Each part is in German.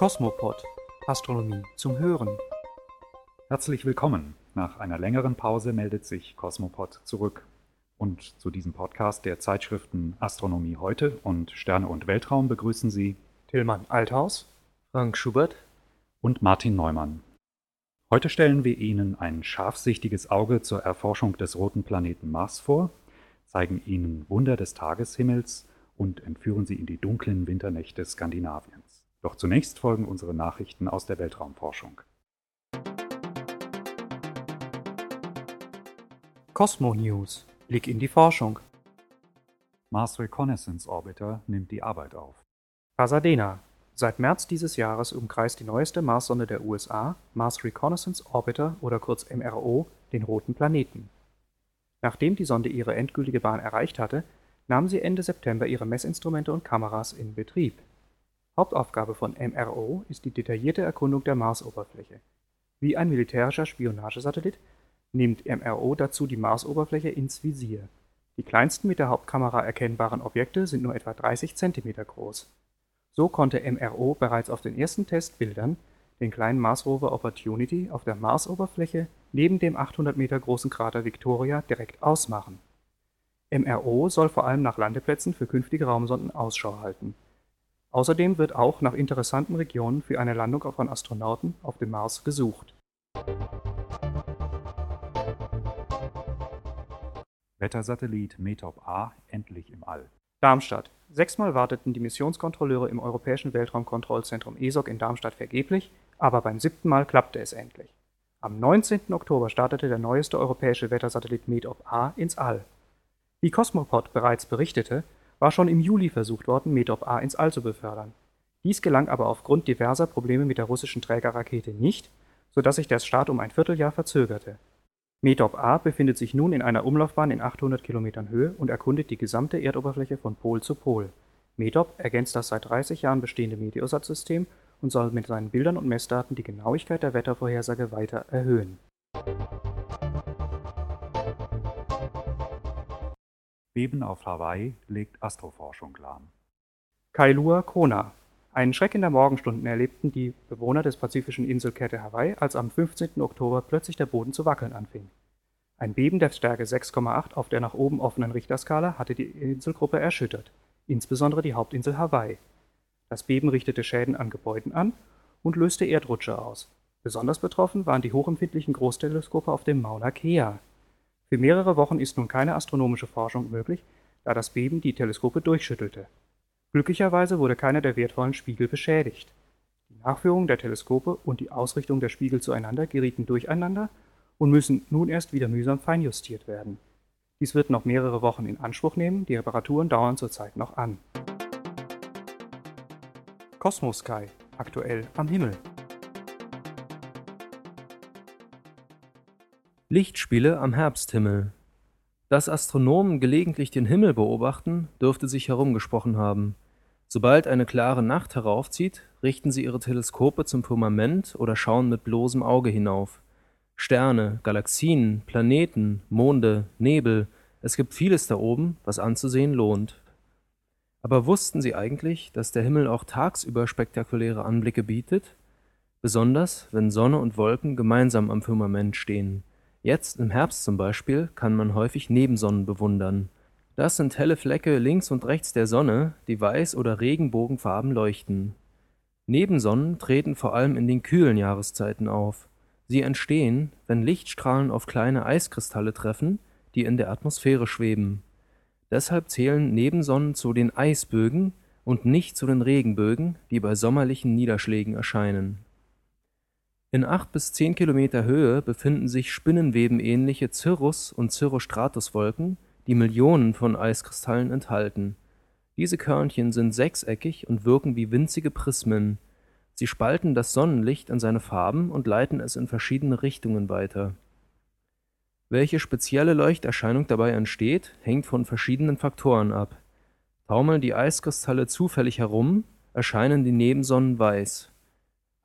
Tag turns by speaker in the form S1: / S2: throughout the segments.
S1: Kosmopod Astronomie zum Hören.
S2: Herzlich willkommen. Nach einer längeren Pause meldet sich Cosmopod zurück. Und zu diesem Podcast der Zeitschriften Astronomie heute und Sterne und Weltraum begrüßen Sie
S1: Tillmann Althaus, Frank Schubert
S2: und Martin Neumann. Heute stellen wir Ihnen ein scharfsichtiges Auge zur Erforschung des roten Planeten Mars vor, zeigen Ihnen Wunder des Tageshimmels und entführen Sie in die dunklen Winternächte Skandinaviens. Doch zunächst folgen unsere Nachrichten aus der Weltraumforschung.
S1: Cosmo News Blick in die Forschung.
S2: Mars Reconnaissance Orbiter nimmt die Arbeit auf.
S1: Pasadena. Seit März dieses Jahres umkreist die neueste Marssonde der USA, Mars Reconnaissance Orbiter oder kurz MRO, den roten Planeten. Nachdem die Sonde ihre endgültige Bahn erreicht hatte, nahm sie Ende September ihre Messinstrumente und Kameras in Betrieb. Hauptaufgabe von MRO ist die detaillierte Erkundung der Marsoberfläche. Wie ein militärischer Spionagesatellit nimmt MRO dazu die Marsoberfläche ins Visier. Die kleinsten mit der Hauptkamera erkennbaren Objekte sind nur etwa 30 cm groß. So konnte MRO bereits auf den ersten Testbildern den kleinen Mars-Rover Opportunity auf der Marsoberfläche neben dem 800 Meter großen Krater Victoria direkt ausmachen. MRO soll vor allem nach Landeplätzen für künftige Raumsonden Ausschau halten. Außerdem wird auch nach interessanten Regionen für eine Landung von Astronauten auf dem Mars gesucht.
S2: Wettersatellit METOP A endlich im All.
S1: Darmstadt. Sechsmal warteten die Missionskontrolleure im Europäischen Weltraumkontrollzentrum ESOC in Darmstadt vergeblich, aber beim siebten Mal klappte es endlich. Am 19. Oktober startete der neueste europäische Wettersatellit METOP A ins All. Wie Cosmopod bereits berichtete, war schon im Juli versucht worden, METOP A ins All zu befördern. Dies gelang aber aufgrund diverser Probleme mit der russischen Trägerrakete nicht, sodass sich der Start um ein Vierteljahr verzögerte METOP A befindet sich nun in einer Umlaufbahn in 800 Kilometern Höhe und erkundet die gesamte Erdoberfläche von Pol zu Pol. METOP ergänzt das seit 30 Jahren bestehende Meteosat-System und soll mit seinen Bildern und Messdaten die Genauigkeit der Wettervorhersage weiter erhöhen.
S2: Beben auf Hawaii legt Astroforschung lahm.
S1: Kailua Kona einen Schreck in der Morgenstunden erlebten die Bewohner des pazifischen Inselkette Hawaii, als am 15. Oktober plötzlich der Boden zu wackeln anfing. Ein Beben der Stärke 6,8 auf der nach oben offenen Richterskala hatte die Inselgruppe erschüttert, insbesondere die Hauptinsel Hawaii. Das Beben richtete Schäden an Gebäuden an und löste Erdrutsche aus. Besonders betroffen waren die hochempfindlichen Großteleskope auf dem Mauna Kea. Für mehrere Wochen ist nun keine astronomische Forschung möglich, da das Beben die Teleskope durchschüttelte Glücklicherweise wurde keiner der wertvollen Spiegel beschädigt. Die Nachführung der Teleskope und die Ausrichtung der Spiegel zueinander gerieten durcheinander und müssen nun erst wieder mühsam feinjustiert werden. Dies wird noch mehrere Wochen in Anspruch nehmen, die Reparaturen dauern zurzeit noch an. Cosmos Sky, aktuell am Himmel.
S3: Lichtspiele am Herbsthimmel. Dass Astronomen gelegentlich den Himmel beobachten, dürfte sich herumgesprochen haben. Sobald eine klare Nacht heraufzieht, richten sie ihre Teleskope zum Firmament oder schauen mit bloßem Auge hinauf. Sterne, Galaxien, Planeten, Monde, Nebel, es gibt vieles da oben, was anzusehen lohnt. Aber wussten Sie eigentlich, dass der Himmel auch tagsüber spektakuläre Anblicke bietet? Besonders, wenn Sonne und Wolken gemeinsam am Firmament stehen. Jetzt im Herbst zum Beispiel kann man häufig Nebensonnen bewundern. Das sind helle Flecke links und rechts der Sonne, die weiß oder regenbogenfarben leuchten. Nebensonnen treten vor allem in den kühlen Jahreszeiten auf. Sie entstehen, wenn Lichtstrahlen auf kleine Eiskristalle treffen, die in der Atmosphäre schweben. Deshalb zählen Nebensonnen zu den Eisbögen und nicht zu den Regenbögen, die bei sommerlichen Niederschlägen erscheinen in acht bis zehn Kilometer Höhe befinden sich spinnenwebenähnliche Cirrus- und Cirrostratuswolken, die Millionen von Eiskristallen enthalten. Diese Körnchen sind sechseckig und wirken wie winzige Prismen. Sie spalten das Sonnenlicht in seine Farben und leiten es in verschiedene Richtungen weiter. Welche spezielle Leuchterscheinung dabei entsteht, hängt von verschiedenen Faktoren ab. Taumeln die Eiskristalle zufällig herum, erscheinen die Nebensonnen weiß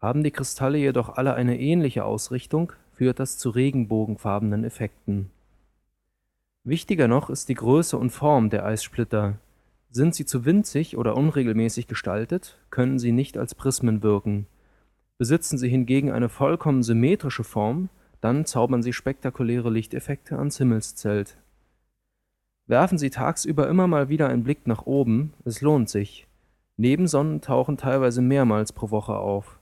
S3: haben die Kristalle jedoch alle eine ähnliche Ausrichtung, führt das zu regenbogenfarbenen Effekten. Wichtiger noch ist die Größe und Form der Eissplitter. Sind sie zu winzig oder unregelmäßig gestaltet, können sie nicht als Prismen wirken. Besitzen sie hingegen eine vollkommen symmetrische Form, dann zaubern sie spektakuläre Lichteffekte ans Himmelszelt. Werfen Sie tagsüber immer mal wieder einen Blick nach oben, es lohnt sich. Nebensonnen tauchen teilweise mehrmals pro Woche auf.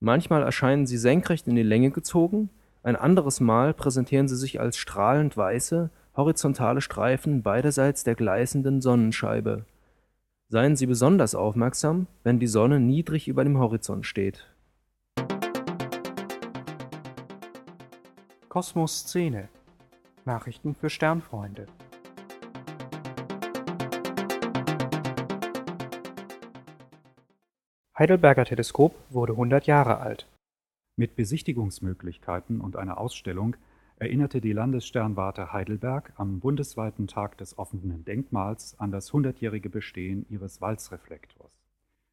S3: Manchmal erscheinen sie senkrecht in die Länge gezogen, ein anderes Mal präsentieren sie sich als strahlend weiße, horizontale Streifen beiderseits der gleißenden Sonnenscheibe. Seien Sie besonders aufmerksam, wenn die Sonne niedrig über dem Horizont steht.
S1: Kosmos Szene Nachrichten für Sternfreunde Heidelberger Teleskop wurde 100 Jahre alt.
S2: Mit Besichtigungsmöglichkeiten und einer Ausstellung erinnerte die Landessternwarte Heidelberg am bundesweiten Tag des offenen Denkmals an das hundertjährige Bestehen ihres Walzreflektors.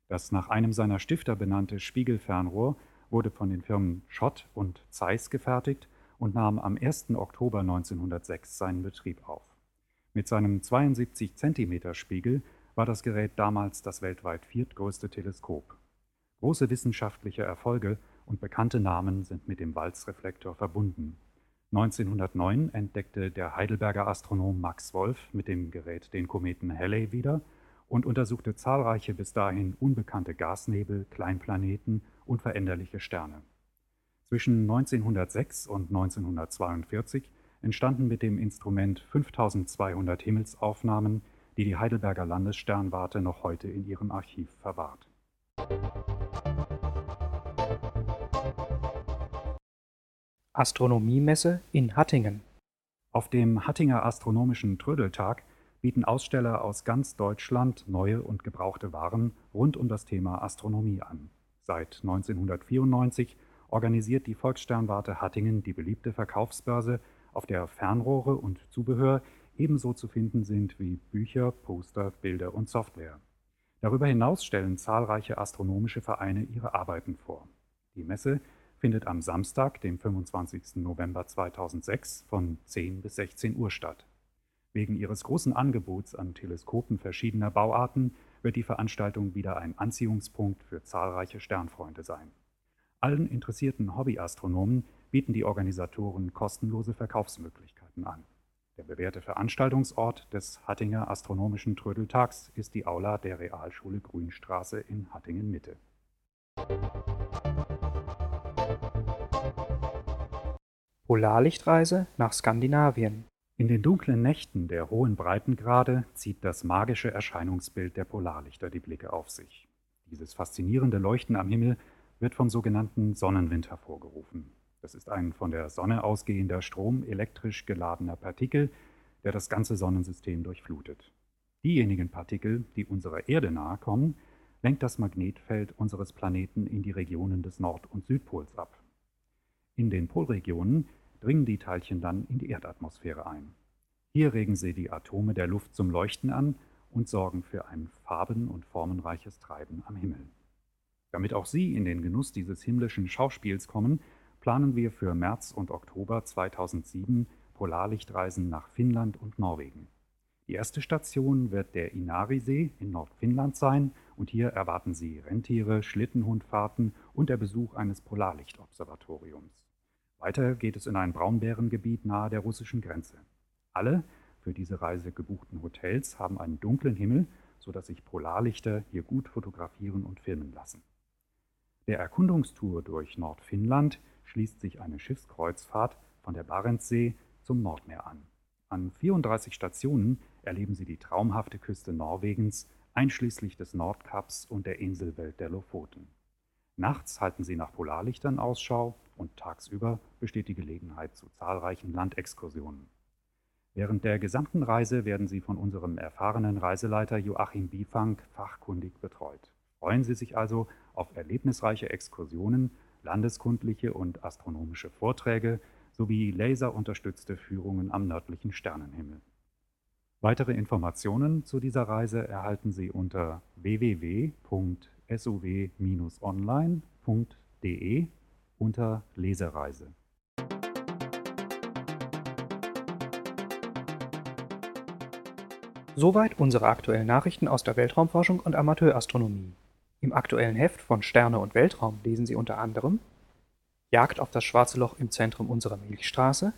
S2: Das nach einem seiner Stifter benannte Spiegelfernrohr wurde von den Firmen Schott und Zeiss gefertigt und nahm am 1. Oktober 1906 seinen Betrieb auf. Mit seinem 72 cm Spiegel war das Gerät damals das weltweit viertgrößte Teleskop. Große wissenschaftliche Erfolge und bekannte Namen sind mit dem Walzreflektor verbunden. 1909 entdeckte der Heidelberger Astronom Max Wolf mit dem Gerät den Kometen Halley wieder und untersuchte zahlreiche bis dahin unbekannte Gasnebel, Kleinplaneten und veränderliche Sterne. Zwischen 1906 und 1942 entstanden mit dem Instrument 5200 Himmelsaufnahmen, die die Heidelberger Landessternwarte noch heute in ihrem Archiv verwahrt.
S1: Astronomiemesse in Hattingen
S2: Auf dem Hattinger Astronomischen Trödeltag bieten Aussteller aus ganz Deutschland neue und gebrauchte Waren rund um das Thema Astronomie an. Seit 1994 organisiert die Volkssternwarte Hattingen die beliebte Verkaufsbörse, auf der Fernrohre und Zubehör ebenso zu finden sind wie Bücher, Poster, Bilder und Software. Darüber hinaus stellen zahlreiche astronomische Vereine ihre Arbeiten vor. Die Messe findet am Samstag, dem 25. November 2006 von 10 bis 16 Uhr statt. Wegen ihres großen Angebots an Teleskopen verschiedener Bauarten wird die Veranstaltung wieder ein Anziehungspunkt für zahlreiche Sternfreunde sein. Allen interessierten Hobbyastronomen bieten die Organisatoren kostenlose Verkaufsmöglichkeiten an. Der bewährte Veranstaltungsort des Hattinger Astronomischen Trödeltags ist die Aula der Realschule Grünstraße in Hattingen-Mitte.
S1: Polarlichtreise nach Skandinavien
S2: In den dunklen Nächten der hohen Breitengrade zieht das magische Erscheinungsbild der Polarlichter die Blicke auf sich. Dieses faszinierende Leuchten am Himmel wird vom sogenannten Sonnenwind hervorgerufen. Das ist ein von der Sonne ausgehender Strom elektrisch geladener Partikel, der das ganze Sonnensystem durchflutet. Diejenigen Partikel, die unserer Erde nahe kommen, lenkt das Magnetfeld unseres Planeten in die Regionen des Nord- und Südpols ab. In den Polregionen dringen die Teilchen dann in die Erdatmosphäre ein. Hier regen sie die Atome der Luft zum Leuchten an und sorgen für ein farben- und formenreiches Treiben am Himmel. Damit auch Sie in den Genuss dieses himmlischen Schauspiels kommen, planen wir für März und Oktober 2007 Polarlichtreisen nach Finnland und Norwegen. Die erste Station wird der Inarisee in Nordfinnland sein und hier erwarten Sie Rentiere, Schlittenhundfahrten und der Besuch eines Polarlichtobservatoriums. Weiter geht es in ein Braunbärengebiet nahe der russischen Grenze. Alle für diese Reise gebuchten Hotels haben einen dunklen Himmel, sodass sich Polarlichter hier gut fotografieren und filmen lassen. Der Erkundungstour durch Nordfinnland schließt sich eine Schiffskreuzfahrt von der Barentssee zum Nordmeer an. An 34 Stationen erleben Sie die traumhafte Küste Norwegens, einschließlich des Nordkaps und der Inselwelt der Lofoten. Nachts halten Sie nach Polarlichtern Ausschau und tagsüber besteht die Gelegenheit zu zahlreichen Landexkursionen. Während der gesamten Reise werden Sie von unserem erfahrenen Reiseleiter Joachim Bifang fachkundig betreut. Freuen Sie sich also auf erlebnisreiche Exkursionen, landeskundliche und astronomische Vorträge sowie laserunterstützte Führungen am nördlichen Sternenhimmel. Weitere Informationen zu dieser Reise erhalten Sie unter www.suw-online.de unter Lesereise.
S1: Soweit unsere aktuellen Nachrichten aus der Weltraumforschung und Amateurastronomie. Im aktuellen Heft von Sterne und Weltraum lesen Sie unter anderem Jagd auf das schwarze Loch im Zentrum unserer Milchstraße,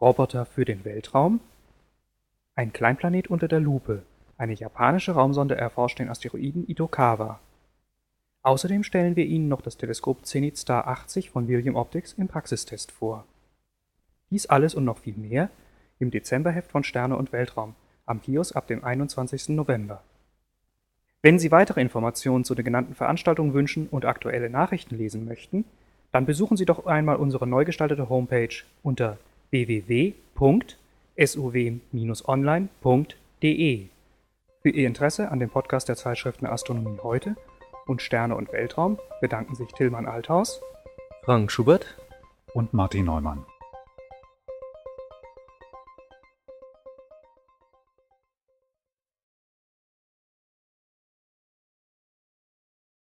S1: Roboter für den Weltraum, ein Kleinplanet unter der Lupe, eine japanische Raumsonde erforscht den Asteroiden Itokawa. Außerdem stellen wir Ihnen noch das Teleskop Zenith Star 80 von William Optics im Praxistest vor. Dies alles und noch viel mehr im Dezemberheft von Sterne und Weltraum am Kiosk ab dem 21. November. Wenn Sie weitere Informationen zu den genannten Veranstaltungen wünschen und aktuelle Nachrichten lesen möchten, dann besuchen Sie doch einmal unsere neu gestaltete Homepage unter www.suw-online.de. Für Ihr Interesse an dem Podcast der Zeitschriften Astronomie heute und Sterne und Weltraum bedanken sich Tillmann Althaus,
S3: Frank Schubert
S2: und Martin Neumann.